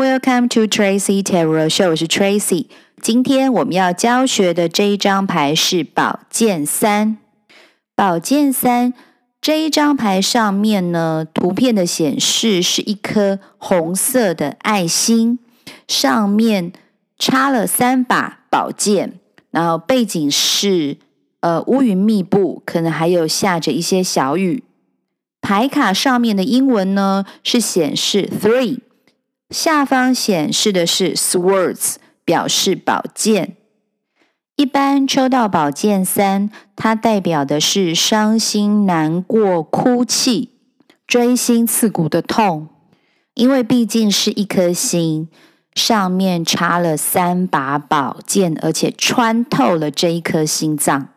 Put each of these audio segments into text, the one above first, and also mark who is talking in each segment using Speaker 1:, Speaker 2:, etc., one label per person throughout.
Speaker 1: welcome to Tracy Tarot Show，我是 Tracy。今天我们要教学的这一张牌是宝剑三。宝剑三这一张牌上面呢，图片的显示是一颗红色的爱心，上面插了三把宝剑，然后背景是呃乌云密布，可能还有下着一些小雨。牌卡上面的英文呢是显示 three。下方显示的是 swords，表示宝剑。一般抽到宝剑三，它代表的是伤心、难过、哭泣、锥心刺骨的痛。因为毕竟是一颗心，上面插了三把宝剑，而且穿透了这一颗心脏。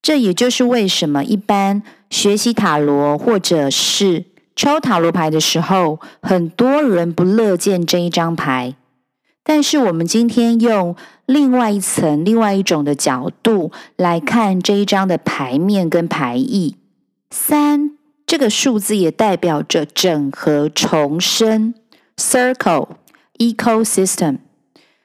Speaker 1: 这也就是为什么一般学习塔罗或者是抽塔罗牌的时候，很多人不乐见这一张牌。但是我们今天用另外一层、另外一种的角度来看这一张的牌面跟牌意。三这个数字也代表着整合、重生。Circle ecosystem。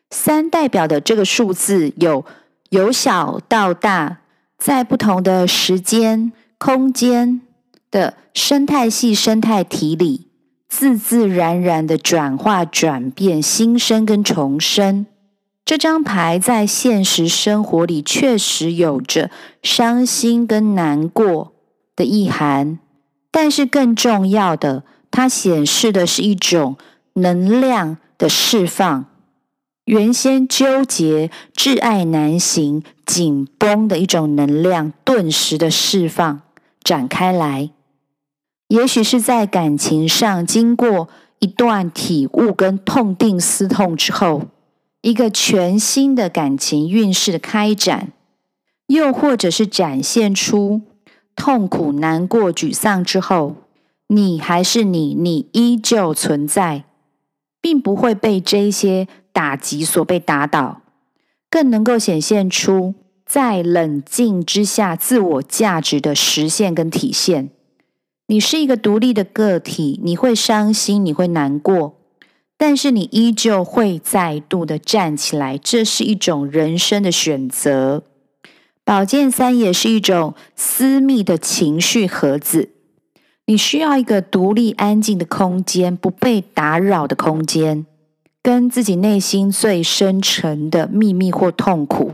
Speaker 1: 三代表的这个数字有由小到大，在不同的时间、空间。的生态系生态体里，自自然然的转化、转变、新生跟重生。这张牌在现实生活里确实有着伤心跟难过的意涵，但是更重要的，它显示的是一种能量的释放。原先纠结、挚爱难行、紧绷的一种能量，顿时的释放，展开来。也许是在感情上经过一段体悟跟痛定思痛之后，一个全新的感情运势的开展，又或者是展现出痛苦、难过、沮丧之后，你还是你，你依旧存在，并不会被这些打击所被打倒，更能够显现出在冷静之下自我价值的实现跟体现。你是一个独立的个体，你会伤心，你会难过，但是你依旧会再度的站起来，这是一种人生的选择。宝剑三也是一种私密的情绪盒子，你需要一个独立安静的空间，不被打扰的空间，跟自己内心最深沉的秘密或痛苦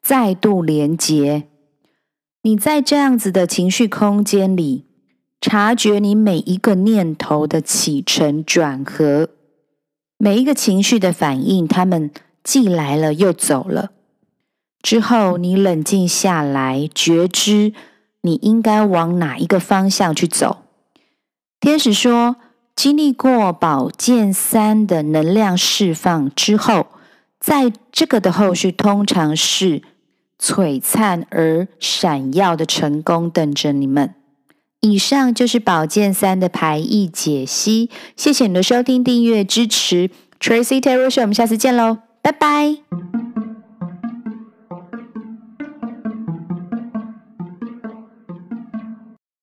Speaker 1: 再度连结。你在这样子的情绪空间里。察觉你每一个念头的起承转合，每一个情绪的反应，他们既来了又走了。之后，你冷静下来，觉知你应该往哪一个方向去走。天使说，经历过宝剑三的能量释放之后，在这个的后续，通常是璀璨而闪耀的成功等着你们。以上就是宝剑三的排意解析，谢谢你的收听、订阅、支持，Tracy Tarot Show，我们下次见喽，拜拜。